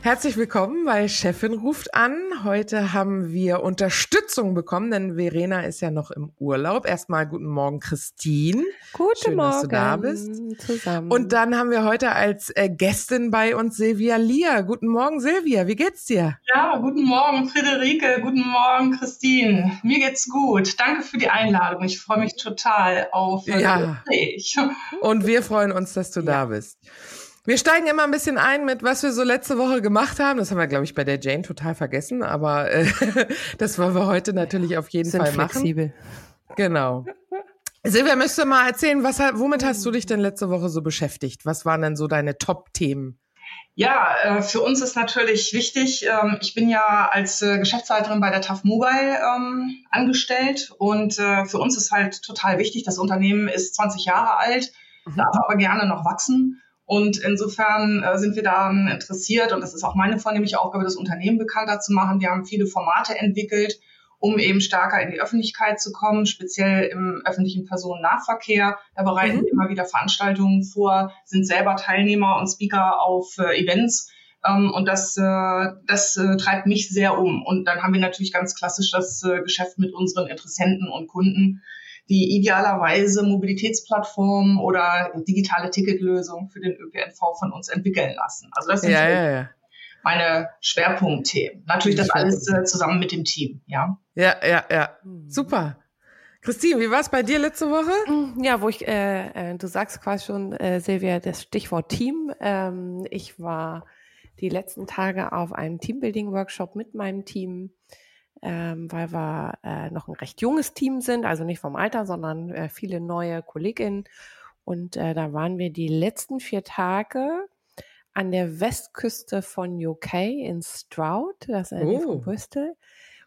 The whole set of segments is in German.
Herzlich willkommen bei Chefin ruft an. Heute haben wir Unterstützung bekommen, denn Verena ist ja noch im Urlaub. Erstmal guten Morgen, Christine. Guten Schön, Morgen. dass du da bist. Zusammen. Und dann haben wir heute als äh, Gästin bei uns Silvia Lia. Guten Morgen, Silvia. Wie geht's dir? Ja, guten Morgen, Friederike. Guten Morgen, Christine. Mir geht's gut. Danke für die Einladung. Ich freue mich total auf äh, Ja. das Gespräch. Und wir freuen uns, dass du da bist. Wir steigen immer ein bisschen ein mit, was wir so letzte Woche gemacht haben. Das haben wir, glaube ich, bei der Jane total vergessen, aber äh, das wollen wir heute natürlich auf jeden sind Fall machen. flexibel. Genau. Silvia, möchtest du mal erzählen, was, womit hast du dich denn letzte Woche so beschäftigt? Was waren denn so deine Top-Themen? Ja, äh, für uns ist natürlich wichtig, ähm, ich bin ja als äh, Geschäftsleiterin bei der TAF Mobile ähm, angestellt und äh, für uns ist halt total wichtig, das Unternehmen ist 20 Jahre alt, darf aber gerne noch wachsen. Und insofern äh, sind wir daran interessiert und das ist auch meine vornehmliche Aufgabe, das Unternehmen bekannter zu machen. Wir haben viele Formate entwickelt, um eben stärker in die Öffentlichkeit zu kommen, speziell im öffentlichen Personennahverkehr. Da bereiten Mhm. wir immer wieder Veranstaltungen vor, sind selber Teilnehmer und Speaker auf äh, Events. Ähm, und das, äh, das treibt mich sehr um. Und dann haben wir natürlich ganz klassisch das Geschäft mit unseren Interessenten und Kunden, die idealerweise Mobilitätsplattformen oder digitale Ticketlösungen für den ÖPNV von uns entwickeln lassen. Also das sind Ja, so ja, ja. meine Schwerpunktthemen. Natürlich das alles äh, zusammen mit dem Team, ja. Ja, ja, ja. Super. Christine, wie war es bei dir letzte Woche? Mm, Ja, wo ich, äh, äh, du sagst quasi schon, äh, Silvia, das Stichwort Team. Ähm, ich war die letzten Tage auf einem Teambuilding-Workshop mit meinem Team, ähm, weil wir äh, noch ein recht junges Team sind, also nicht vom Alter, sondern äh, viele neue KollegInnen. Und äh, da waren wir die letzten vier Tage an der Westküste von UK in Stroud, das ist in der Nähe Oh. von Bristol.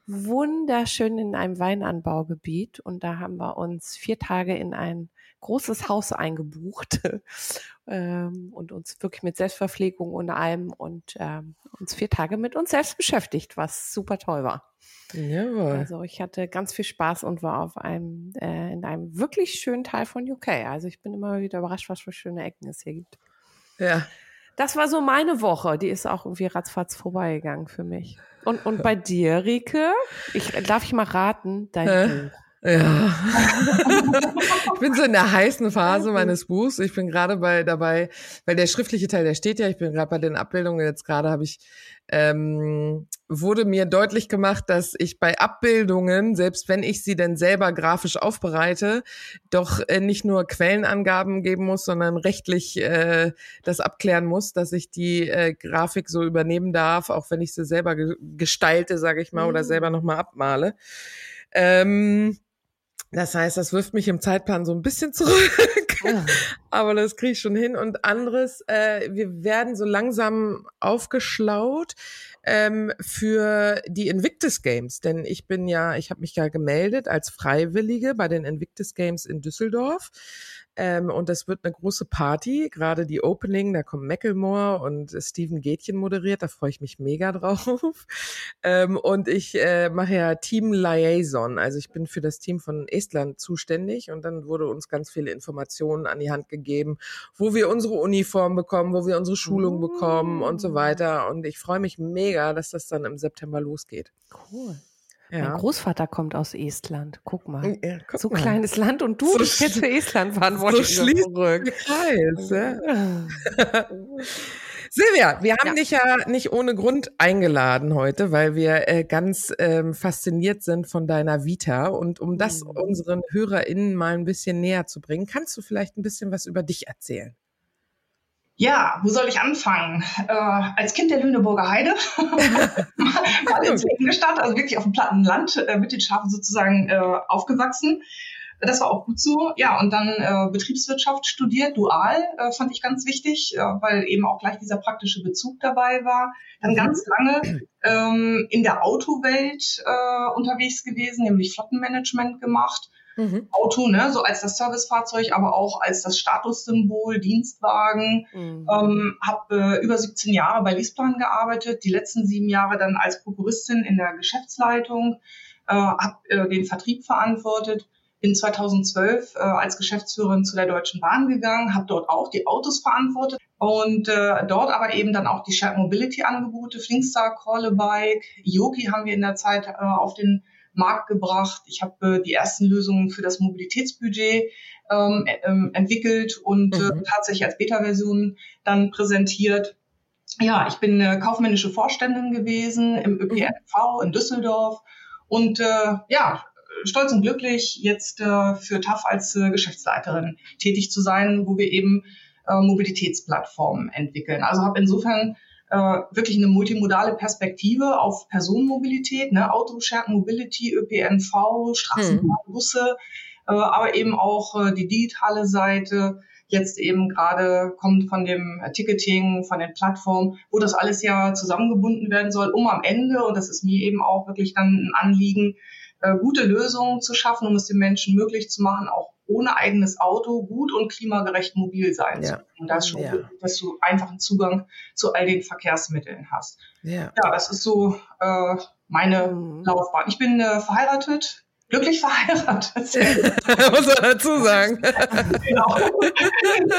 Wunderschön in einem Weinanbaugebiet. Und da haben wir uns vier Tage in ein großes Haus eingebucht ähm, und uns wirklich mit Selbstverpflegung und allem und ähm, uns vier Tage mit uns selbst beschäftigt, was super toll war. Jawohl. Also ich hatte ganz viel Spaß und war auf einem äh, in einem wirklich schönen Teil von UK. Also ich bin immer wieder überrascht, was für schöne Ecken es hier gibt. Ja. Das war so meine Woche. Die ist auch irgendwie ratzfatz vorbeigegangen für mich. Und, und bei dir, Rike? Ich, darf ich mal raten? Dein? Buch. Ja. ich bin so in der heißen Phase meines Buchs. Ich bin gerade bei dabei, weil der schriftliche Teil, der steht ja, ich bin gerade bei den Abbildungen. Jetzt gerade habe ich, ähm, wurde mir deutlich gemacht, dass ich bei Abbildungen, selbst wenn ich sie denn selber grafisch aufbereite, doch äh, nicht nur Quellenangaben geben muss, sondern rechtlich äh, das abklären muss, dass ich die äh, Grafik so übernehmen darf, auch wenn ich sie selber ge gestalte, sage ich mal, oder Mhm. selber nochmal abmale. Ähm, das heißt, das wirft mich im Zeitplan so ein bisschen zurück. Ja. Aber das kriege ich schon hin. Und anderes, äh, wir werden so langsam aufgeschlaut ähm, für die Invictus Games. Denn ich bin ja, ich habe mich ja gemeldet als Freiwillige bei den Invictus Games in Düsseldorf. Ähm, und das wird eine große Party, gerade die Opening, da kommt Macklemore und Steven Gätchen moderiert, da freue ich mich mega drauf. Ähm, und ich äh, mache ja Team Liaison, also ich bin für das Team von Estland zuständig und dann wurde uns ganz viele Informationen an die Hand gegeben, wo wir unsere Uniform bekommen, wo wir unsere Schulung bekommen und so weiter. Und ich freue mich mega, dass das dann im September losgeht. Cool. Mein Ja. Großvater kommt aus Estland. Guck mal. Ja, guck so mal. kleines Land und du So bist jetzt für Estland So verantwortlich. schließt der Kreis, ja. Silvia, wir haben ja. dich ja nicht ohne Grund eingeladen heute, weil wir äh, ganz ähm, fasziniert sind von deiner Vita. Und um das mhm. unseren HörerInnen mal ein bisschen näher zu bringen, kannst du vielleicht ein bisschen was über dich erzählen? Ja, wo soll ich anfangen? Äh, als Kind der Lüneburger Heide, mal in gestartet, also wirklich auf dem platten Land äh, mit den Schafen sozusagen äh, aufgewachsen. Das war auch gut so. Ja, und dann äh, Betriebswirtschaft studiert, dual, äh, fand ich ganz wichtig, äh, weil eben auch gleich dieser praktische Bezug dabei war. Dann mhm. ganz lange ähm, in der Autowelt unterwegs gewesen, nämlich Flottenmanagement gemacht. Mhm. Auto, ne, so als das Servicefahrzeug, aber auch als das Statussymbol, Dienstwagen. Mhm. Ähm, habe äh, über 17 Jahre bei Leaseplan gearbeitet, die letzten sieben Jahre dann als Prokuristin in der Geschäftsleitung, äh, habe äh, den Vertrieb verantwortet bin 2012 äh, als Geschäftsführerin zu der Deutschen Bahn gegangen, habe dort auch die Autos verantwortet und äh, dort aber eben dann auch die Shared Mobility Angebote, Flinkstar, Callabike, Yoki haben wir in der Zeit äh, auf den Markt gebracht. Ich habe äh, die ersten Lösungen für das Mobilitätsbudget ähm, äh, entwickelt und äh, mhm. tatsächlich als Beta-Version dann präsentiert. Ja, ich bin kaufmännische Vorständin gewesen im ÖPNV in Düsseldorf und äh, ja, stolz und glücklich, jetzt äh, für TAF als äh, Geschäftsleiterin tätig zu sein, wo wir eben äh, Mobilitätsplattformen entwickeln. Also habe insofern äh, wirklich eine multimodale Perspektive auf Personenmobilität, ne, Auto, Shared Mobility, ÖPNV, Straßenbahn, hm. Busse, äh, aber eben auch äh, die digitale Seite, jetzt eben gerade kommt von dem Ticketing, von den Plattformen, wo das alles ja zusammengebunden werden soll, um am Ende, und das ist mir eben auch wirklich dann ein Anliegen, äh, gute Lösungen zu schaffen, um es den Menschen möglich zu machen, auch ohne eigenes Auto gut und klimagerecht mobil sein ja. zu können. Und das schon, ja. dass du einfachen Zugang zu all den Verkehrsmitteln hast. Ja, ja das ist so äh, meine mhm. Laufbahn. Ich bin äh, verheiratet, glücklich verheiratet. Muss man dazu sagen. genau.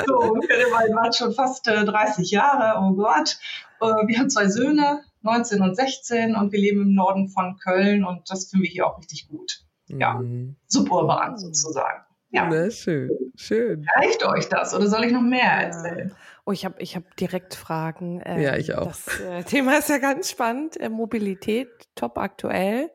So, wir waren schon fast äh, 30 Jahre, oh Gott. Äh, wir haben zwei Söhne, 19 und 16 und wir leben im Norden von Köln und das finden wir hier auch richtig gut. Ja, mhm. suburban sozusagen. Ja. Na, schön, schön. Reicht euch das oder soll ich noch mehr erzählen? Oh, ich habe ich hab direkt Fragen. Ähm, ja, ich auch. Das äh, Thema ist ja ganz spannend. Äh, Mobilität, top aktuell.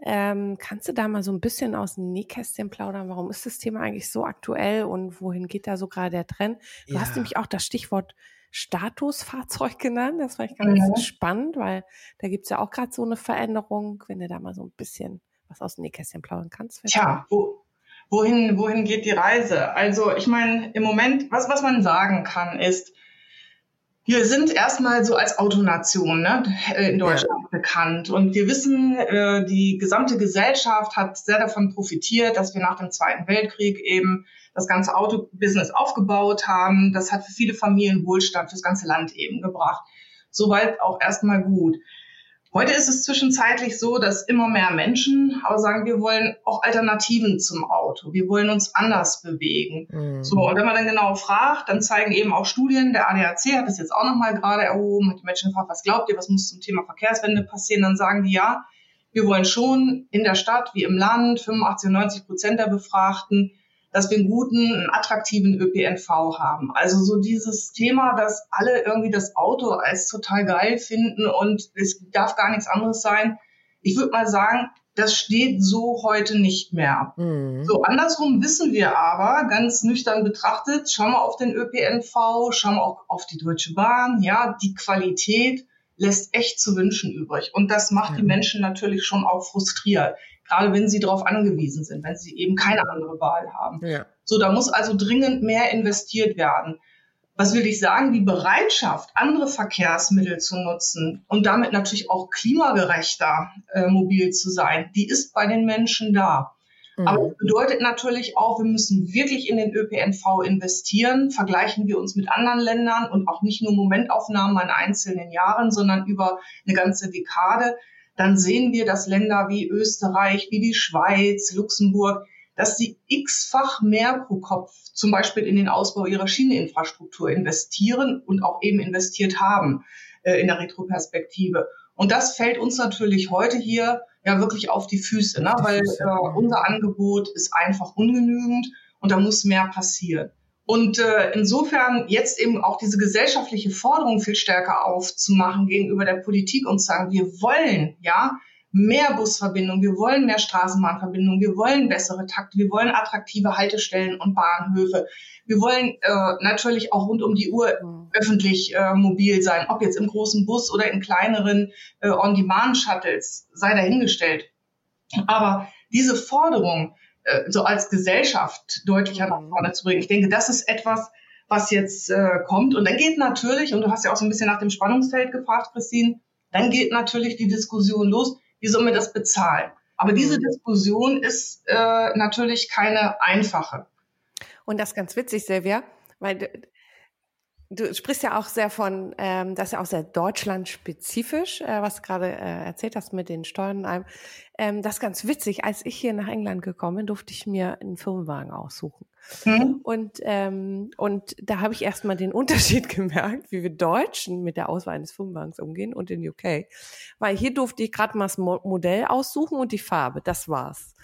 Ähm, kannst du da mal so ein bisschen aus dem Nähkästchen plaudern? Warum ist das Thema eigentlich so aktuell und wohin geht da so gerade der Trend? Du ja. hast nämlich auch das Stichwort Statusfahrzeug genannt. Das fand ich ganz mhm. spannend, weil da gibt's ja auch gerade so eine Veränderung, wenn du da mal so ein bisschen was aus dem Nähkästchen plaudern kannst. Tja, wo, wohin, wohin geht die Reise? Also ich meine, im Moment, was, was man sagen kann, ist, wir sind erstmal so als Autonation ne, in Deutschland ja. bekannt. Und wir wissen, äh, die gesamte Gesellschaft hat sehr davon profitiert, dass wir nach dem Zweiten Weltkrieg eben das ganze Autobusiness aufgebaut haben. Das hat für viele Familien Wohlstand fürs ganze Land eben gebracht. Soweit auch erstmal gut. Heute ist es zwischenzeitlich so, dass immer mehr Menschen aber sagen, wir wollen auch Alternativen zum Auto. Wir wollen uns anders bewegen. Mhm. So, und wenn man dann genau fragt, dann zeigen eben auch Studien, der ADAC hat das jetzt auch nochmal gerade erhoben, hat die Menschen gefragt, was glaubt ihr, was muss zum Thema Verkehrswende passieren? Dann sagen die ja, wir wollen schon in der Stadt wie im Land 85 90 Prozent der Befragten dass wir einen guten, einen attraktiven ÖPNV haben. Also so dieses Thema, dass alle irgendwie das Auto als total geil finden und es darf gar nichts anderes sein. Ich würde mal sagen, das steht so heute nicht mehr. Mhm. So andersrum wissen wir aber, ganz nüchtern betrachtet, schauen wir auf den ÖPNV, schauen wir auch auf die Deutsche Bahn, ja, die Qualität lässt echt zu wünschen übrig. Und das macht mhm. die Menschen natürlich schon auch frustriert gerade wenn sie darauf angewiesen sind, wenn sie eben keine andere Wahl haben. Ja. So, da muss also dringend mehr investiert werden. Was will ich sagen? Die Bereitschaft, andere Verkehrsmittel zu nutzen und damit natürlich auch klimagerechter äh, mobil zu sein, die ist bei den Menschen da. Mhm. Aber das bedeutet natürlich auch, wir müssen wirklich in den ÖPNV investieren. Vergleichen wir uns mit anderen Ländern und auch nicht nur Momentaufnahmen an einzelnen Jahren, sondern über eine ganze Dekade dann sehen wir, dass Länder wie Österreich, wie die Schweiz, Luxemburg, dass sie x-fach mehr pro Kopf zum Beispiel in den Ausbau ihrer Schieneninfrastruktur investieren und auch eben investiert haben äh, in der Retroperspektive. Und das fällt uns natürlich heute hier ja wirklich auf die Füße, ne? weil äh, unser Angebot ist einfach ungenügend und da muss mehr passieren. Und äh, insofern jetzt eben auch diese gesellschaftliche Forderung viel stärker aufzumachen gegenüber der Politik und zu sagen, wir wollen ja mehr Busverbindungen, wir wollen mehr Straßenbahnverbindungen, wir wollen bessere Takte, wir wollen attraktive Haltestellen und Bahnhöfe. Wir wollen äh, natürlich auch rund um die Uhr mhm. öffentlich äh, mobil sein, ob jetzt im großen Bus oder in kleineren äh, On-Demand-Shuttles, sei dahingestellt. Aber diese Forderung, äh, so als Gesellschaft deutlicher nach mhm. vorne zu bringen, ich denke, das ist etwas, was jetzt äh, kommt. Und dann geht natürlich, und du hast ja auch so ein bisschen nach dem Spannungsfeld gefragt, Christine, dann geht natürlich die Diskussion los, wie soll man das bezahlen? Aber diese mhm. Diskussion ist äh, natürlich keine einfache. Und das ist ganz witzig, Silvia, weil du sprichst ja auch sehr von, ähm, das ist ja auch sehr deutschlandspezifisch, äh, was du gerade äh, erzählt hast mit den Steuern und allem. Ähm, das ist ganz witzig. Als ich hier nach England gekommen bin, durfte ich mir einen Firmenwagen aussuchen. Mhm. Und, ähm, und da habe ich erstmal den Unterschied gemerkt, wie wir Deutschen mit der Auswahl eines Firmenwagens umgehen und in UK. Weil hier durfte ich gerade mal das Modell aussuchen und die Farbe. Das war's.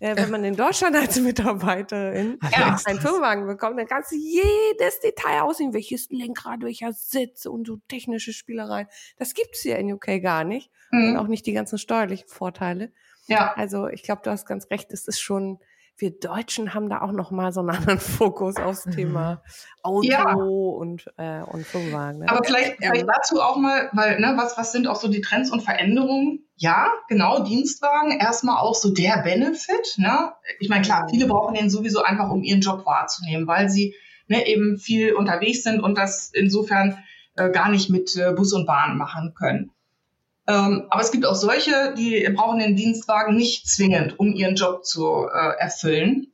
Äh, wenn man in Deutschland als Mitarbeiterin ja. einen Firmenwagen bekommt, dann kannst du jedes Detail aussehen, welches Lenkrad, welcher Sitz und so technische Spielereien. Das gibt's hier in UK gar nicht. Mhm. Und auch nicht die ganzen steuerlichen Vorteile. Ja. Also ich glaube, du hast ganz recht, es ist schon wir Deutschen haben da auch noch mal so einen anderen Fokus aufs mhm. Thema Auto ja. und, äh, und Firmenwagen. Ne? Aber vielleicht, vielleicht dazu auch mal, weil, ne, was, was sind auch so die Trends und Veränderungen? Ja, genau, Dienstwagen, erstmal auch so der Benefit. Ne? Ich meine, klar, viele brauchen den sowieso einfach, um ihren Job wahrzunehmen, weil sie ne, eben viel unterwegs sind und das insofern äh, gar nicht mit äh, Bus und Bahn machen können. Ähm, aber es gibt auch solche, die brauchen den Dienstwagen nicht zwingend, um ihren Job zu äh, erfüllen.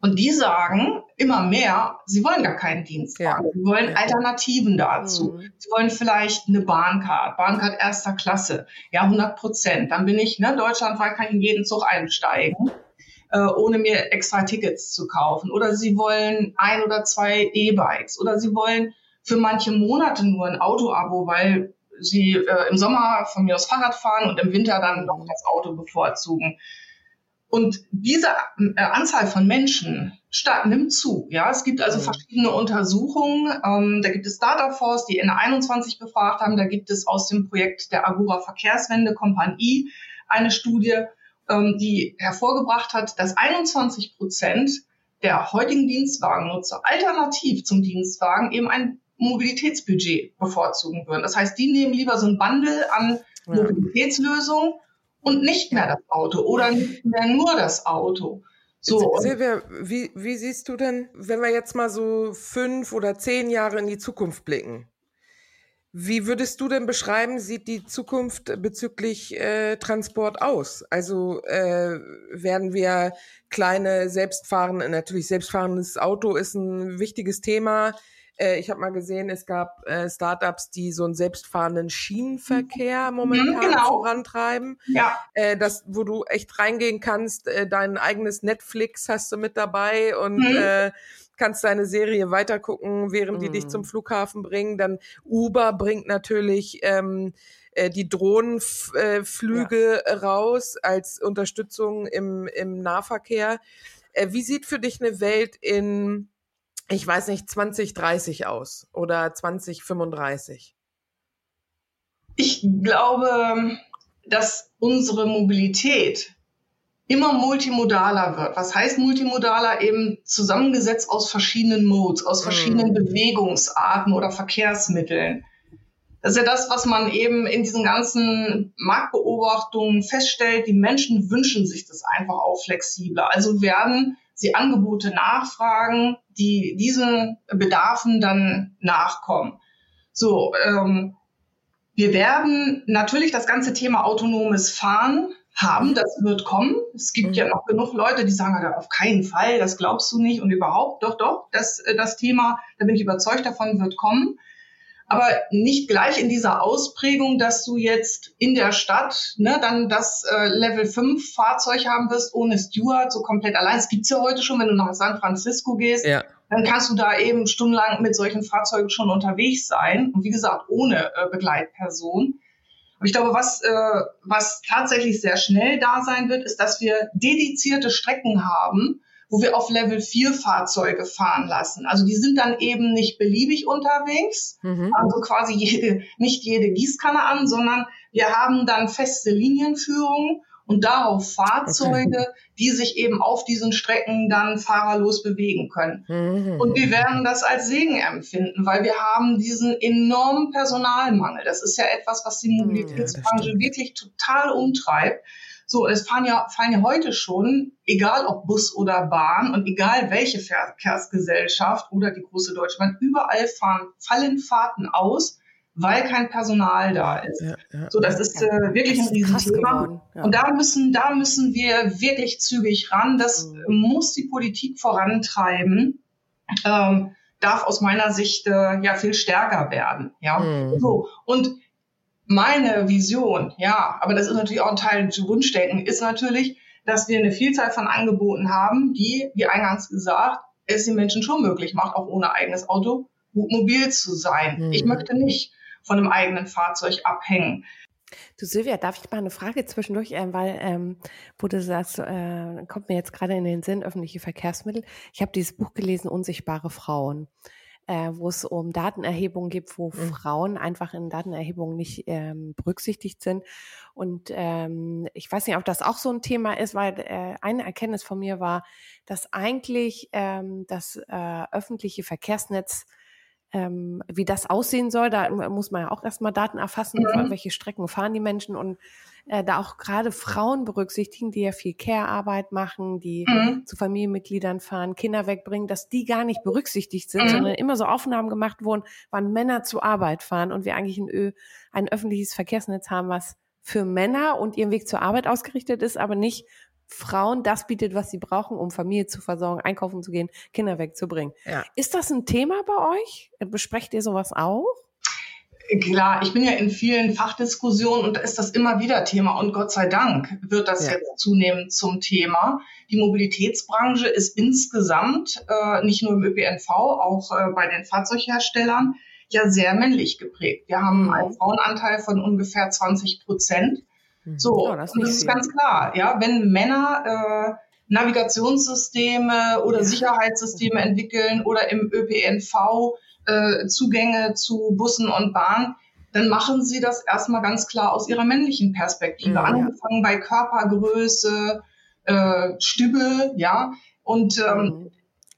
Und die sagen immer mehr, sie wollen gar keinen Dienstwagen. Ja. Sie wollen Alternativen dazu. Mhm. Sie wollen vielleicht eine Bahncard, Bahncard erster Klasse. Ja, 100 Prozent. Dann bin ich, ne, deutschlandweit kann ich in jeden Zug einsteigen, äh, ohne mir extra Tickets zu kaufen. Oder sie wollen ein oder zwei E-Bikes. Oder sie wollen für manche Monate nur ein Auto-Abo, weil sie äh, im Sommer von mir aus Fahrrad fahren und im Winter dann noch das Auto bevorzugen. Und diese äh, Anzahl von Menschen stark nimmt zu. Ja, es gibt also mhm. verschiedene Untersuchungen. Ähm, da gibt es Data Force, die Ende 21 befragt haben. Da gibt es aus dem Projekt der Agora Verkehrswende Kompanie eine Studie, ähm, die hervorgebracht hat, dass 21 Prozent der heutigen Dienstwagennutzer alternativ zum Dienstwagen eben ein Mobilitätsbudget bevorzugen würden. Das heißt, die nehmen lieber so ein Bundle an Mobilitätslösungen und nicht mehr das Auto oder nicht mehr nur das Auto. So. Silvia, wie, wie siehst du denn, wenn wir jetzt mal so fünf oder zehn Jahre in die Zukunft blicken? Wie würdest du denn beschreiben, sieht die Zukunft bezüglich äh, Transport aus? Also äh, werden wir kleine selbstfahrende, natürlich selbstfahrendes Auto ist ein wichtiges Thema. Äh, ich habe mal gesehen, es gab äh, Startups, die so einen selbstfahrenden Schienenverkehr mhm. momentan genau. vorantreiben. Ja. Äh, das, wo du echt reingehen kannst, äh, dein eigenes Netflix hast du mit dabei und mhm. äh, kannst deine Serie weitergucken, während mhm. die dich zum mhm. Flughafen bringen. Dann Uber bringt natürlich ähm, äh, die Drohnenflüge ja. raus als Unterstützung im, im Nahverkehr. Wie sieht für dich eine Welt in ich weiß nicht, 2030 aus oder 2035? Ich glaube, dass unsere Mobilität immer multimodaler wird. Was heißt multimodaler? Eben zusammengesetzt aus verschiedenen Modes, aus verschiedenen mm. Bewegungsarten oder Verkehrsmitteln. Das ist ja das, was man eben in diesen ganzen Marktbeobachtungen feststellt. Die Menschen wünschen sich das einfach auch flexibler. Also werden sie Angebote nachfragen, die diesen Bedarfen dann nachkommen. So, ähm, wir werden natürlich das ganze Thema autonomes Fahren haben, das wird kommen. Es gibt mhm. ja noch genug Leute, die sagen, auf keinen Fall, das glaubst du nicht und überhaupt, doch, doch, das, das Thema, da bin ich überzeugt davon, wird kommen aber nicht gleich in dieser Ausprägung, dass du jetzt in der Stadt ne, dann das äh, Level 5 Fahrzeug haben wirst ohne Steward, so komplett allein. Es gibt's ja heute schon, wenn du nach San Francisco gehst, ja. dann kannst du da eben stundenlang mit solchen Fahrzeugen schon unterwegs sein. Und wie gesagt, ohne äh, Begleitperson. Aber ich glaube, was, äh, was tatsächlich sehr schnell da sein wird, ist, dass wir dedizierte Strecken haben, wo wir auf Level 4 Fahrzeuge fahren lassen. Also die sind dann eben nicht beliebig unterwegs, mhm. also quasi jede, nicht jede Gießkanne an, sondern wir haben dann feste Linienführungen und darauf Fahrzeuge, okay. die sich eben auf diesen Strecken dann fahrerlos bewegen können. Mhm. Und wir werden das als Segen empfinden, weil wir haben diesen enormen Personalmangel. Das ist ja etwas, was die Mobilitätsbranche ja, wirklich total umtreibt. So, es fahren ja, fahren ja heute schon, egal ob Bus oder Bahn und egal welche Verkehrsgesellschaft oder die große Deutsche Bahn, überall fahren, fallen Fahrten aus, weil kein Personal da ist. Ja, ja. So, das ist äh, wirklich ein Riesenthema. Ja. Und da müssen, da müssen wir wirklich zügig ran. Das mhm. muss die Politik vorantreiben. Ähm, darf aus meiner Sicht äh, ja viel stärker werden. Ja, mhm. so und meine Vision, ja, aber das ist natürlich auch ein Teil zu Wunschdenken, ist natürlich, dass wir eine Vielzahl von Angeboten haben, die, wie eingangs gesagt, es den Menschen schon möglich macht, auch ohne eigenes Auto gut mobil zu sein. Mhm. Ich möchte nicht von einem eigenen Fahrzeug abhängen. Du Silvia, darf ich mal eine Frage zwischendurch, äh, weil ähm, wo du sagst, äh, kommt mir jetzt gerade in den Sinn öffentliche Verkehrsmittel. Ich habe dieses Buch gelesen, Unsichtbare Frauen, äh, wo es um Datenerhebungen gibt, wo mhm. Frauen einfach in Datenerhebungen nicht ähm, berücksichtigt sind. Und ähm, ich weiß nicht, ob das auch so ein Thema ist, weil äh, eine Erkenntnis von mir war, dass eigentlich ähm, das äh, öffentliche Verkehrsnetz ähm, wie das aussehen soll. Da muss man ja auch erstmal Daten erfassen, mhm. welche Strecken fahren die Menschen und äh, da auch gerade Frauen berücksichtigen, die ja viel Care-Arbeit machen, die mhm. zu Familienmitgliedern fahren, Kinder wegbringen, dass die gar nicht berücksichtigt sind, mhm. sondern immer so Aufnahmen gemacht wurden, wann Männer zur Arbeit fahren und wir eigentlich ein, Ö ein öffentliches Verkehrsnetz haben, was für Männer und ihren Weg zur Arbeit ausgerichtet ist, aber nicht Frauen das bietet, was sie brauchen, um Familie zu versorgen, einkaufen zu gehen, Kinder wegzubringen. Ja. Ist das ein Thema bei euch? Besprecht ihr sowas auch? Klar, ich bin ja in vielen Fachdiskussionen und da ist das immer wieder Thema und Gott sei Dank wird das ja. jetzt zunehmend zum Thema. Die Mobilitätsbranche ist insgesamt äh, nicht nur im ÖPNV, auch äh, bei den Fahrzeugherstellern ja sehr männlich geprägt. Wir haben einen Frauenanteil von ungefähr 20 Prozent. Mhm. So, ja, das, und das ist ganz klar, ja, wenn Männer äh, Navigationssysteme oder Sicherheitssysteme entwickeln oder im ÖPNV äh, Zugänge zu Bussen und Bahnen, dann machen sie das erstmal ganz klar aus ihrer männlichen Perspektive, mhm, angefangen ja. bei Körpergröße, äh, Stübe, ja, und ähm, mhm.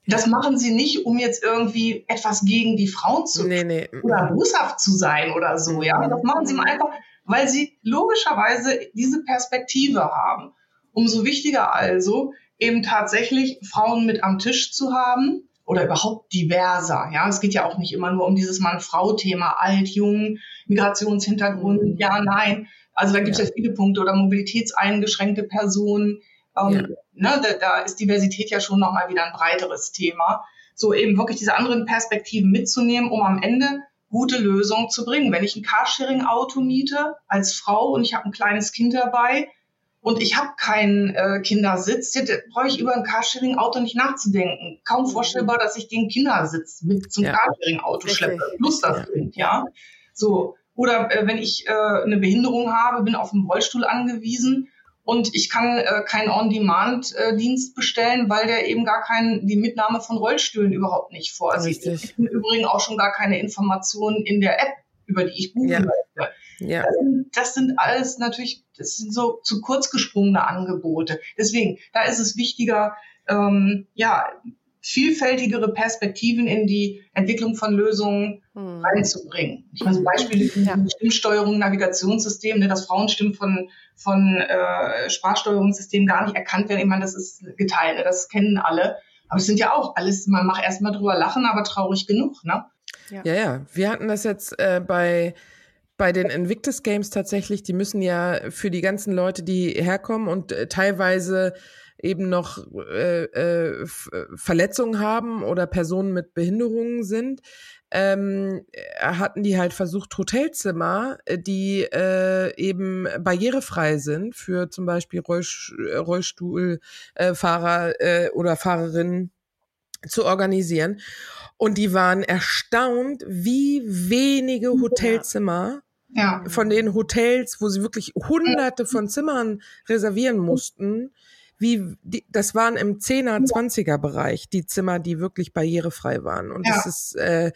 Das machen sie nicht, um jetzt irgendwie etwas gegen die Frauen zu nee, nee. oder boshaft zu sein oder so. Ja, das machen sie einfach, weil sie logischerweise diese Perspektive haben. Umso wichtiger also, eben tatsächlich Frauen mit am Tisch zu haben oder überhaupt diverser. Ja, es geht ja auch nicht immer nur um dieses Mann-Frau-Thema, alt, jung, Migrationshintergrund, mhm. ja, nein. Also da gibt es ja. ja. viele Punkte oder mobilitätseingeschränkte Personen. Ähm, ja. ne, da, da ist Diversität ja schon nochmal wieder ein breiteres Thema. So eben wirklich diese anderen Perspektiven mitzunehmen, um am Ende gute Lösung zu bringen. Wenn ich ein Carsharing-Auto miete als Frau und ich habe ein kleines Kind dabei und ich habe keinen äh, Kindersitz, brauche ich über ein Carsharing-Auto nicht nachzudenken. Kaum mhm. vorstellbar, dass ich den Kindersitz mit zum ja. Carsharing-Auto schleppe, plus das Kind, ja. So. Oder äh, wenn ich äh, eine Behinderung habe, bin auf einen Rollstuhl angewiesen und ich kann äh, keinen On-Demand-Dienst bestellen, weil der eben gar keinen, die Mitnahme von Rollstühlen überhaupt nicht vorsieht. Richtig. Ich im Übrigen auch schon gar keine Informationen in der App, über die ich buchen ja. möchte. Ja. Das, sind, sind alles natürlich, das sind so zu kurz gesprungene Angebote. Deswegen, da ist es wichtiger, ähm, ja, vielfältigere Perspektiven in die Entwicklung von Lösungen hm. reinzubringen. Ich meine, so Beispiele wie ja. Stimmsteuerung, Navigationssystem, ne, dass Frauenstimmen von, von äh, Sprachsteuerungssystemen gar nicht erkannt werden. Ich meine, das ist geteilt, ne, das kennen alle. Aber es sind ja auch alles, man macht erstmal drüber lachen, aber traurig genug, ne? Ja, ja. ja. Wir hatten das jetzt äh, bei bei den Invictus Games tatsächlich, die müssen ja für die ganzen Leute, die herkommen und äh, teilweise eben noch äh, äh, Verletzungen haben oder Personen mit Behinderungen sind, ähm, hatten die halt versucht, Hotelzimmer, äh, die äh, eben barrierefrei sind für zum Beispiel Rollstuhlfahrer äh, äh, oder Fahrerinnen zu organisieren. Und die waren erstaunt, wie wenige Hotelzimmer ja. von den Hotels, wo sie wirklich hunderte von Zimmern reservieren mussten, wie die, das waren im 10er, 20er Bereich die Zimmer, die wirklich barrierefrei waren. Und ja. das ist, äh,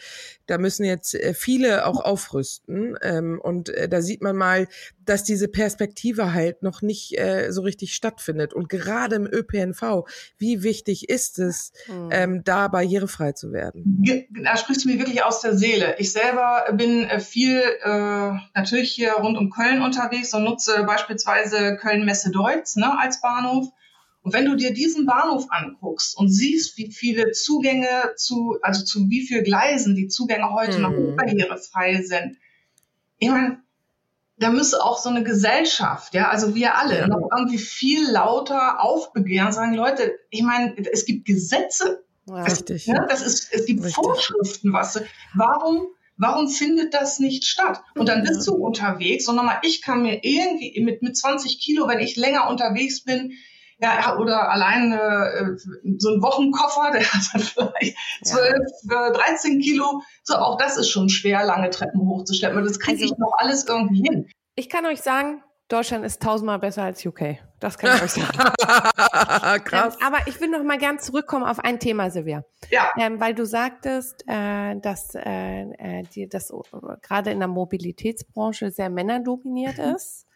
da müssen jetzt äh, viele auch aufrüsten. Ähm, und äh, da sieht man mal, dass diese Perspektive halt noch nicht äh, so richtig stattfindet. Und gerade im ÖPNV, wie wichtig ist es, mhm. ähm, da barrierefrei zu werden? Da sprichst du mir wirklich aus der Seele. Ich selber bin äh, viel äh, natürlich hier rund um Köln unterwegs und nutze beispielsweise Köln-Messe-Deutz ne, als Bahnhof. Und wenn du dir diesen Bahnhof anguckst und siehst, wie viele Zugänge zu, also zu wie viel Gleisen die Zugänge heute mhm. noch barrierefrei sind, ich meine, da müsste auch so eine Gesellschaft, ja, also wir alle, ja. noch irgendwie viel lauter aufbegehren, sagen, Leute, ich meine, es gibt Gesetze, ja, richtig. Ja, das ist, es gibt richtig. Vorschriften, was, warum, warum findet das nicht statt? Und dann bist du unterwegs und nochmal, ich kann mir irgendwie mit, mit 20 Kilo, wenn ich länger unterwegs bin, ja, oder allein äh, so ein Wochenkoffer, der hat dann vielleicht 12, ja. äh, 13 Kilo. So, auch das ist schon schwer, lange Treppen hochzuschleppen. Und das kriege also, ich noch alles irgendwie hin. Ich kann euch sagen, Deutschland ist tausendmal besser als UK. Das kann ich euch sagen. Krass. Ähm, aber ich will noch mal gern zurückkommen auf ein Thema, Silvia. Ja. Ähm, weil du sagtest, äh, dass äh, äh die, das gerade in der Mobilitätsbranche sehr männerdominiert mhm. ist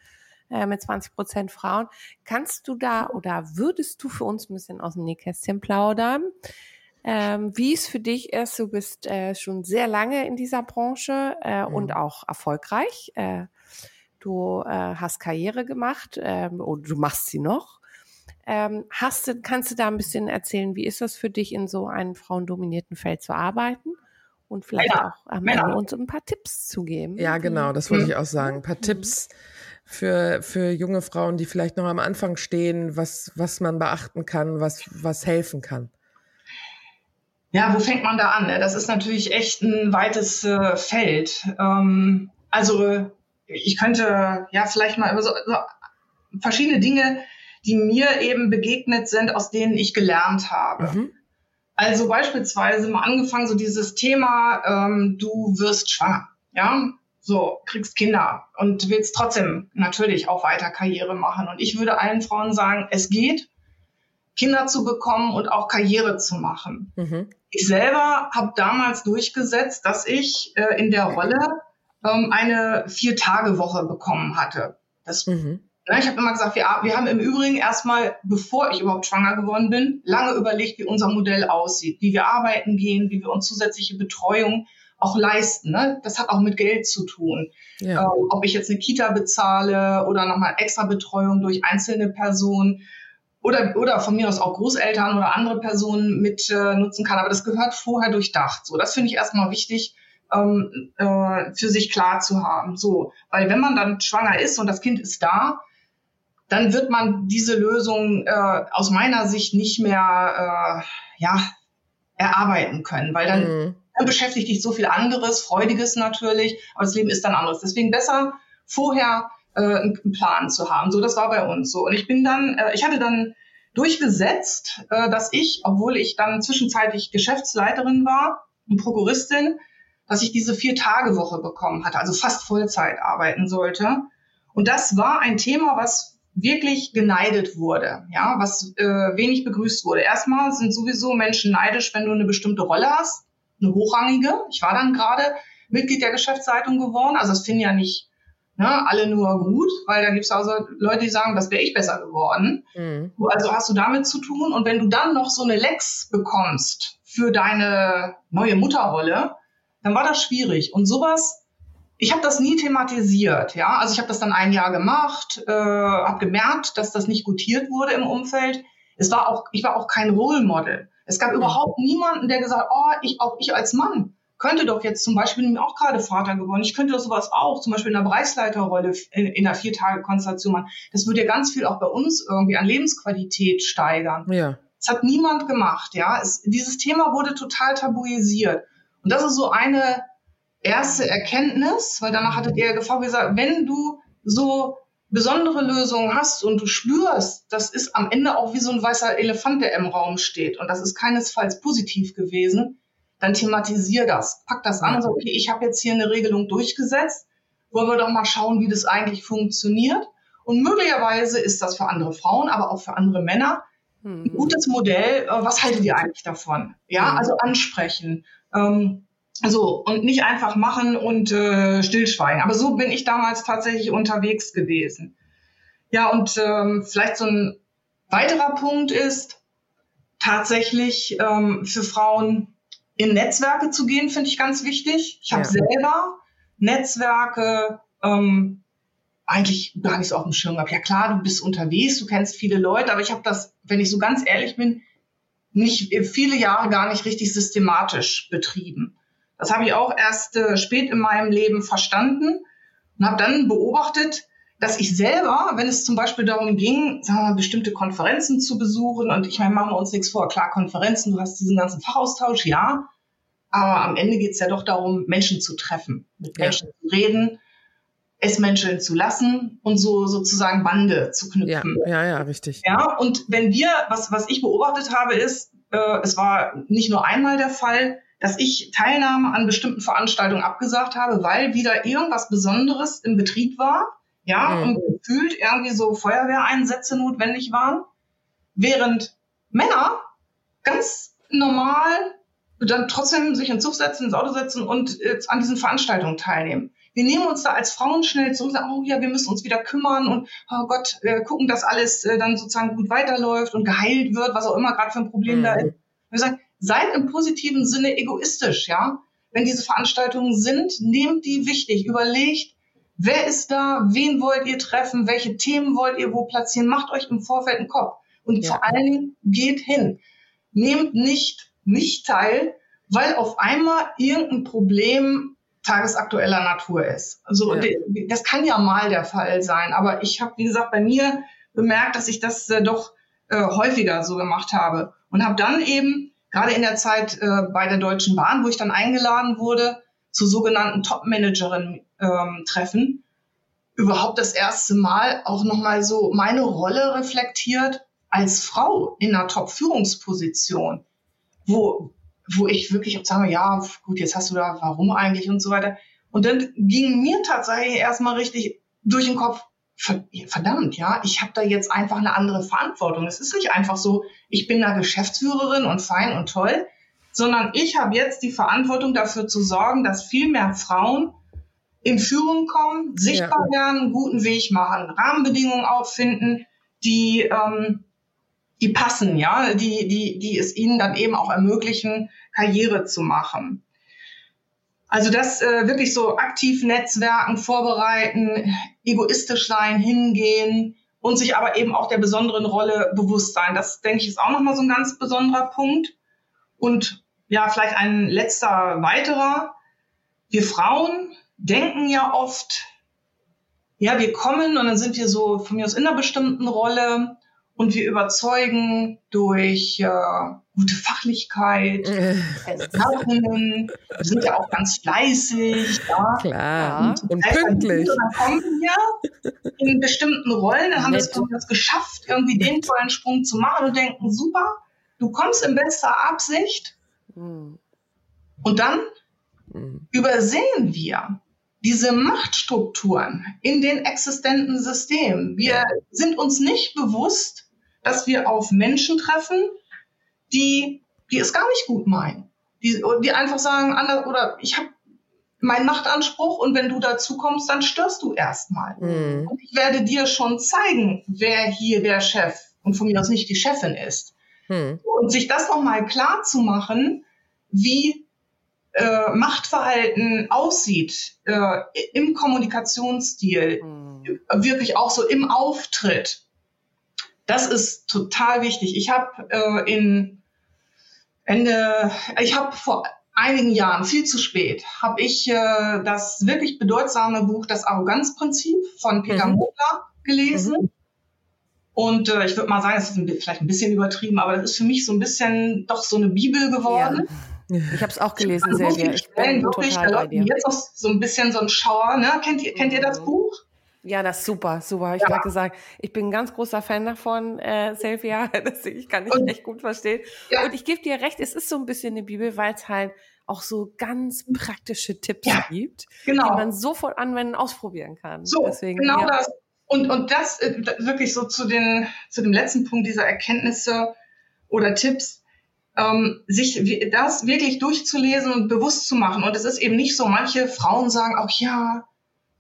äh, mit 20 Prozent Frauen. Kannst du da oder würdest du für uns ein bisschen aus dem Nähkästchen plaudern? Ähm, wie es für dich ist, du bist äh, schon sehr lange in dieser Branche äh, mhm. und auch erfolgreich. Äh, du äh, hast Karriere gemacht ähm, und du machst sie noch. Ähm, hast du, kannst du da ein bisschen erzählen, wie ist das für dich, in so einem frauendominierten Feld zu arbeiten? Und vielleicht ja, auch am Ende uns ein paar Tipps zu geben. Ja, genau, das wollte mhm. ich auch sagen. Ein paar mhm. Tipps, für, für junge Frauen, die vielleicht noch am Anfang stehen, was, was man beachten kann, was, was helfen kann? Ja, wo fängt man da an? Ne? Das ist natürlich echt ein weites äh, Feld. Ähm, also ich könnte ja vielleicht mal über so, so verschiedene Dinge, die mir eben begegnet sind, aus denen ich gelernt habe. Mhm. Also beispielsweise mal angefangen so dieses Thema, ähm, du wirst schwanger. Ja, so, kriegst Kinder und willst trotzdem natürlich auch weiter Karriere machen. Und ich würde allen Frauen sagen, es geht, Kinder zu bekommen und auch Karriere zu machen. Mhm. Ich selber habe damals durchgesetzt, dass ich äh, in der Rolle ähm, eine Vier-Tage-Woche bekommen hatte. Das, mhm. ne, ich habe immer gesagt, wir, wir haben im Übrigen erstmal, bevor ich überhaupt schwanger geworden bin, lange überlegt, wie unser Modell aussieht, wie wir arbeiten gehen, wie wir uns zusätzliche Betreuung auch leisten. Ne? Das hat auch mit Geld zu tun. Ja. Ähm, ob ich jetzt eine Kita bezahle oder nochmal extra Betreuung durch einzelne Personen oder, oder von mir aus auch Großeltern oder andere Personen mit äh, nutzen kann. Aber das gehört vorher durchdacht. So, das finde ich erstmal wichtig, ähm, äh, für sich klar zu haben. So, weil wenn man dann schwanger ist und das Kind ist da, dann wird man diese Lösung äh, aus meiner Sicht nicht mehr äh, ja, erarbeiten können, weil dann mhm dann beschäftigt dich so viel anderes, Freudiges natürlich, aber das Leben ist dann anderes. Deswegen besser vorher äh, einen Plan zu haben. So, das war bei uns so. Und ich bin dann, äh, ich hatte dann durchgesetzt, äh, dass ich, obwohl ich dann zwischenzeitlich Geschäftsleiterin war und Prokuristin, dass ich diese Vier-Tage-Woche bekommen hatte, also fast Vollzeit arbeiten sollte. Und das war ein Thema, was wirklich geneidet wurde, ja, was äh, wenig begrüßt wurde. Erstmal sind sowieso Menschen neidisch, wenn du eine bestimmte Rolle hast eine hochrangige. Ich war dann gerade Mitglied der Geschäftsleitung geworden. Also das finden ja nicht ne, alle nur gut, weil da gibt es also Leute, die sagen, das wäre ich besser geworden. Mhm. Also hast du damit zu tun. Und wenn du dann noch so eine Lex bekommst für deine neue Mutterrolle, dann war das schwierig. Und sowas, ich habe das nie thematisiert. Ja, also ich habe das dann ein Jahr gemacht, äh, habe gemerkt, dass das nicht gutiert wurde im Umfeld. Es war auch, ich war auch kein Role Model. Es gab überhaupt niemanden, der gesagt, oh, ich, auch ich als Mann könnte doch jetzt zum Beispiel, bin auch gerade Vater geworden, ich könnte doch sowas auch, zum Beispiel in der Bereichsleiterrolle in, in einer Vier-Tage-Konstellation machen. Das würde ja ganz viel auch bei uns irgendwie an Lebensqualität steigern. Ja. Das hat niemand gemacht, ja. Es, dieses Thema wurde total tabuisiert. Und das ist so eine erste Erkenntnis, weil danach hattet ihr Gefahr gesagt, wenn du so besondere Lösungen hast und du spürst, das ist am Ende auch wie so ein weißer Elefant, der im Raum steht und das ist keinesfalls positiv gewesen, dann thematisier das. Pack das an und sag, okay, ich habe jetzt hier eine Regelung durchgesetzt, wollen wir doch mal schauen, wie das eigentlich funktioniert. Und möglicherweise ist das für andere Frauen, aber auch für andere Männer ein mhm. gutes Modell. Äh, was haltet ihr eigentlich davon? Ja, mhm. also ansprechen. Ähm, so, und nicht einfach machen und äh, stillschweigen. Aber so bin ich damals tatsächlich unterwegs gewesen. Ja, und ähm, vielleicht so ein weiterer Punkt ist tatsächlich ähm, für Frauen in Netzwerke zu gehen, finde ich ganz wichtig. Ich habe ja. selber Netzwerke ähm, eigentlich gar nicht so auf dem Schirm gehabt. Ja klar, du bist unterwegs, du kennst viele Leute, aber ich habe das, wenn ich so ganz ehrlich bin, nicht viele Jahre gar nicht richtig systematisch betrieben. Das habe ich auch erst äh, spät in meinem Leben verstanden und habe dann beobachtet, dass ich selber, wenn es zum Beispiel darum ging, sagen wir mal, bestimmte Konferenzen zu besuchen, und ich meine, machen wir uns nichts vor, klar, Konferenzen, du hast diesen ganzen Fachaustausch, ja, aber am Ende geht es ja doch darum, Menschen zu treffen, mit Menschen ja. zu reden, es Menschen zu lassen und so sozusagen Bande zu knüpfen. Ja, ja, ja richtig. Ja, und wenn wir, was, was ich beobachtet habe, ist, äh, es war nicht nur einmal der Fall, dass ich Teilnahme an bestimmten Veranstaltungen abgesagt habe, weil wieder irgendwas Besonderes im Betrieb war ja, mhm. und gefühlt irgendwie so Feuerwehreinsätze notwendig waren, während Männer ganz normal dann trotzdem sich in Zug setzen, ins Auto setzen und äh, an diesen Veranstaltungen teilnehmen. Wir nehmen uns da als Frauen schnell zurück, sagen, oh ja, wir müssen uns wieder kümmern und oh Gott, äh, gucken, dass alles äh, dann sozusagen gut weiterläuft und geheilt wird, was auch immer gerade für ein Problem mhm. da ist. Wir sagen, seid im positiven Sinne egoistisch, ja. Wenn diese Veranstaltungen sind, nehmt die wichtig, überlegt, Wer ist da? Wen wollt ihr treffen? Welche Themen wollt ihr wo platzieren? Macht euch im Vorfeld einen Kopf. Und ja. vor allen Dingen geht hin. Nehmt nicht, nicht teil, weil auf einmal irgendein Problem tagesaktueller Natur ist. Also ja. das kann ja mal der Fall sein. Aber ich habe, wie gesagt, bei mir bemerkt, dass ich das äh, doch äh, häufiger so gemacht habe. Und habe dann eben, gerade in der Zeit äh, bei der Deutschen Bahn, wo ich dann eingeladen wurde, zu sogenannten Top-Managerinnen ähm, überhaupt das erste Mal auch nochmal so meine Rolle reflektiert als Frau in einer Top-Führungsposition, wo, wo ich wirklich sage, ja, gut, jetzt hast du da, warum eigentlich und so weiter. Und dann ging mir tatsächlich erstmal richtig durch den Kopf, verdammt, ja, ich habe da jetzt einfach eine andere Verantwortung. Es ist nicht einfach so, ich bin da Geschäftsführerin und fein und toll, sondern ich habe jetzt die Verantwortung dafür zu sorgen, dass viel mehr Frauen in Führung kommen, sichtbar ja. werden, einen guten Weg machen, Rahmenbedingungen auffinden, die, ähm, die passen, ja, die, die, die es ihnen dann eben auch ermöglichen, Karriere zu machen. Also das äh, wirklich so aktiv Netzwerken vorbereiten, egoistisch sein, hingehen und sich aber eben auch der besonderen Rolle bewusst sein. Das denke ich ist auch nochmal so ein ganz besonderer Punkt. Und ja, vielleicht ein letzter weiterer. Wir Frauen denken ja oft, ja, wir kommen und dann sind wir so von mir aus in einer bestimmten Rolle und wir überzeugen durch äh, gute Fachlichkeit, Erfahrungen, wir sind ja auch ganz fleißig, ja. Klar. Und, und pünktlich. Und dann kommen wir in bestimmten Rollen, dann haben wir es geschafft, irgendwie den tollen Sprung zu machen und denken, super, du kommst in bester Absicht. Mhm. Und dann mhm. übersehen wir, diese Machtstrukturen in den existenten Systemen. Wir sind uns nicht bewusst, dass wir auf Menschen treffen, die, die es gar nicht gut meinen. Die, die einfach sagen, oder ich habe meinen Machtanspruch und wenn du dazu kommst, dann störst du erstmal. Mhm. Und ich werde dir schon zeigen, wer hier der Chef und von mir aus nicht die Chefin ist. Mhm. Und sich das nochmal klar zu machen, wie äh, Machtverhalten aussieht äh, im Kommunikationsstil, mhm. wirklich auch so im Auftritt, das ist total wichtig. Ich habe äh, in Ende, ich habe vor einigen Jahren, viel zu spät, habe ich äh, das wirklich bedeutsame Buch Das Arroganzprinzip von Peter mhm. Mogler gelesen. Mhm. Und äh, ich würde mal sagen, es ist ein, vielleicht ein bisschen übertrieben, aber das ist für mich so ein bisschen doch so eine Bibel geworden. Ja. Ich habe es auch gelesen, sehr sehr. Ich bin wirklich, total bei dir. Jetzt noch so ein bisschen so ein Schauer. Ne? Kennt, ihr, kennt ihr das mhm. Buch? Ja, das ist super, super. Ich ja. gerade gesagt, ich bin ein ganz großer Fan davon, äh, Selfia. ich kann dich und, echt gut verstehen. Ja. Und ich gebe dir recht, es ist so ein bisschen eine Bibel, weil es halt auch so ganz praktische Tipps ja, gibt, genau. die man sofort anwenden, ausprobieren kann. So, Deswegen, genau ja. das. und, und das äh, wirklich so zu, den, zu dem letzten Punkt dieser Erkenntnisse oder Tipps, ähm, sich das wirklich durchzulesen und bewusst zu machen. Und es ist eben nicht so, manche Frauen sagen auch, ja,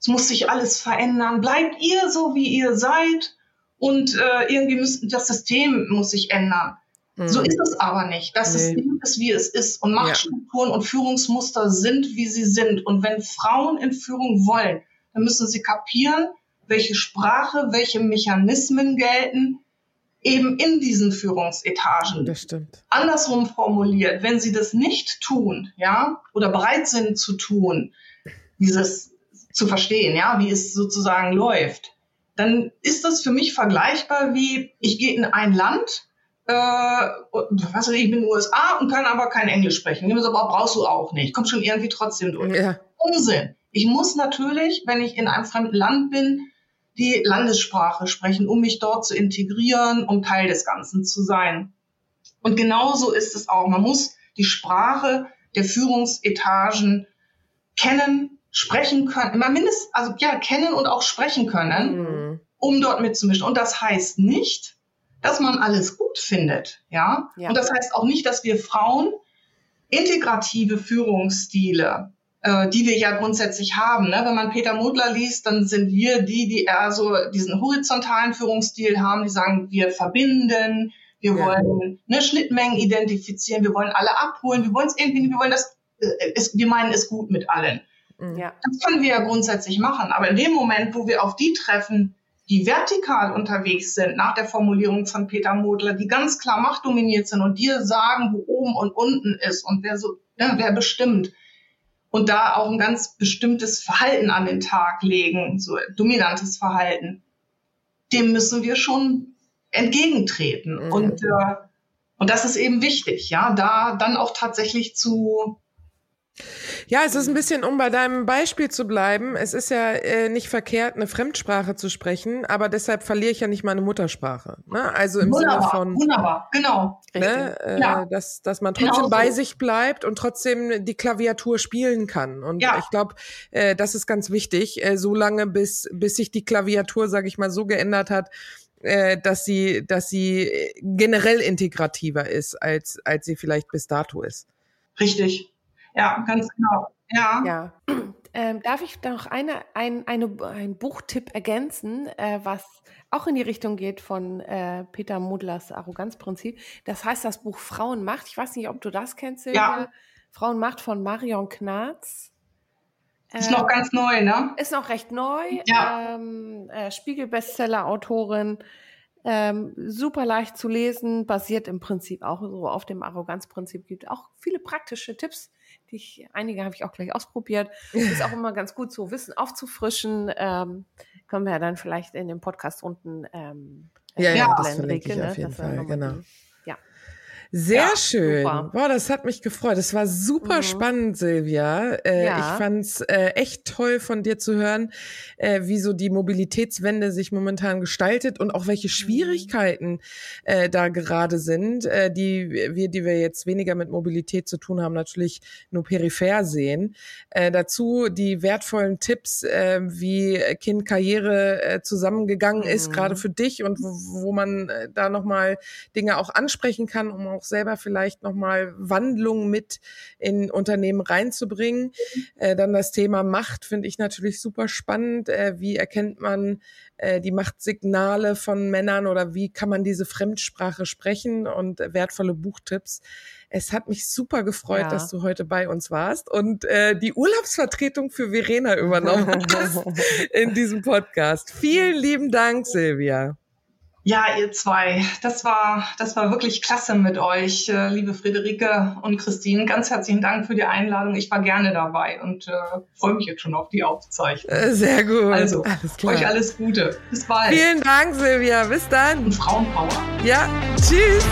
es muss sich alles verändern, bleibt ihr so, wie ihr seid und äh, irgendwie muss, das System muss sich ändern. Mhm. So ist es aber nicht. Das nee. System ist, wie es ist und Machtstrukturen ja. und Führungsmuster sind, wie sie sind. Und wenn Frauen in Führung wollen, dann müssen sie kapieren, welche Sprache, welche Mechanismen gelten, eben in diesen Führungsetagen. Das stimmt. Andersrum formuliert, wenn sie das nicht tun, ja, oder bereit sind zu tun, dieses zu verstehen, ja, wie es sozusagen läuft, dann ist das für mich vergleichbar wie, ich gehe in ein Land, äh, was weiß ich, ich bin in den USA und kann aber kein Englisch sprechen. Das aber brauchst du auch nicht. Kommt schon irgendwie trotzdem durch. Ja. Unsinn. Ich muss natürlich, wenn ich in einem fremden Land bin, die Landessprache sprechen, um mich dort zu integrieren, um Teil des Ganzen zu sein. Und genauso ist es auch. Man muss die Sprache der Führungsetagen kennen, sprechen können, immer mindestens, also ja, kennen und auch sprechen können, mhm. um dort mitzumischen. Und das heißt nicht, dass man alles gut findet, ja? ja. Und das heißt auch nicht, dass wir Frauen integrative Führungsstile äh, die wir ja grundsätzlich haben. Ne? Wenn man Peter Mudler liest, dann sind wir die, die eher so diesen horizontalen Führungsstil haben, die sagen, wir verbinden, wir ja. wollen ne, Schnittmengen identifizieren, wir wollen alle abholen, wir wollen es irgendwie, wir wollen das, äh, es, wir meinen es gut mit allen. Mhm. Ja. Das können wir ja grundsätzlich machen. Aber in dem Moment, wo wir auf die treffen, die vertikal unterwegs sind, nach der Formulierung von Peter Modler, die ganz klar machtdominiert sind und dir sagen, wo oben und unten ist und wer so, ne, wer bestimmt, und da auch ein ganz bestimmtes Verhalten an den Tag legen, so dominantes Verhalten, dem müssen wir schon entgegentreten. Mhm. Und, äh, und das ist eben wichtig, ja, da dann auch tatsächlich zu ja, es ist ein bisschen, um bei deinem Beispiel zu bleiben, es ist ja äh, nicht verkehrt, eine Fremdsprache zu sprechen, aber deshalb verliere ich ja nicht meine Muttersprache. Ne? Also im wunderbar, Sinne von wunderbar, genau. Ne, äh, ja. dass, dass man trotzdem genau bei so. sich bleibt und trotzdem die Klaviatur spielen kann. Und ja. ich glaube, äh, das ist ganz wichtig, äh, so lange bis, bis sich die Klaviatur, sage ich mal, so geändert hat, äh, dass sie, dass sie generell integrativer ist, als, als sie vielleicht bis dato ist. Richtig. Ja, ganz genau. Ja. ja. Ähm, darf ich noch eine, ein, eine, einen Buchtipp ergänzen, äh, was auch in die Richtung geht von äh, Peter Mudlers Arroganzprinzip? Das heißt das Buch Frauenmacht. Ich weiß nicht, ob du das kennst, Silvia. Ja. Frauenmacht von Marion Knarz. Ist noch ganz neu, ne? Ist noch recht neu. Ja. Ähm, äh, Spiegel-Bestseller-Autorin. Ähm, super leicht zu lesen, basiert im Prinzip auch so auf dem Arroganzprinzip, gibt auch viele praktische Tipps, die ich, einige habe ich auch gleich ausprobiert. Ist auch immer ganz gut, so Wissen aufzufrischen. Ähm, können wir ja dann vielleicht in dem Podcast unten ähm, ja, ja, das verlinke ich ne? auf jeden Fall, genau. Sehr ja, schön. Super. Boah, das hat mich gefreut. Das war super mhm. spannend, Silvia. Äh, ja. Ich fand's äh, echt toll von dir zu hören, äh, wie so die Mobilitätswende sich momentan gestaltet und auch welche mhm. Schwierigkeiten äh, da gerade sind, äh, die wir, die wir jetzt weniger mit Mobilität zu tun haben, natürlich nur peripher sehen. Äh, dazu die wertvollen Tipps, äh, wie Kind-Karriere äh, zusammengegangen mhm. ist, gerade für dich und wo, wo man äh, da nochmal Dinge auch ansprechen kann, um auch selber vielleicht nochmal Wandlung mit in Unternehmen reinzubringen. Äh, dann das Thema Macht finde ich natürlich super spannend. Äh, wie erkennt man äh, die Machtsignale von Männern oder wie kann man diese Fremdsprache sprechen und wertvolle Buchtipps. Es hat mich super gefreut, ja. dass du heute bei uns warst und äh, die Urlaubsvertretung für Verena übernommen hast in diesem Podcast. Vielen lieben Dank, Silvia. Ja, ihr zwei, das war, das war wirklich klasse mit euch, äh, liebe Friederike und Christine. Ganz herzlichen Dank für die Einladung. Ich war gerne dabei und äh, freue mich jetzt schon auf die Aufzeichnung. Äh, sehr gut. Also, alles klar. euch alles Gute. Bis bald. Vielen Dank, Silvia. Bis dann. Und Frauenpower. Ja, tschüss.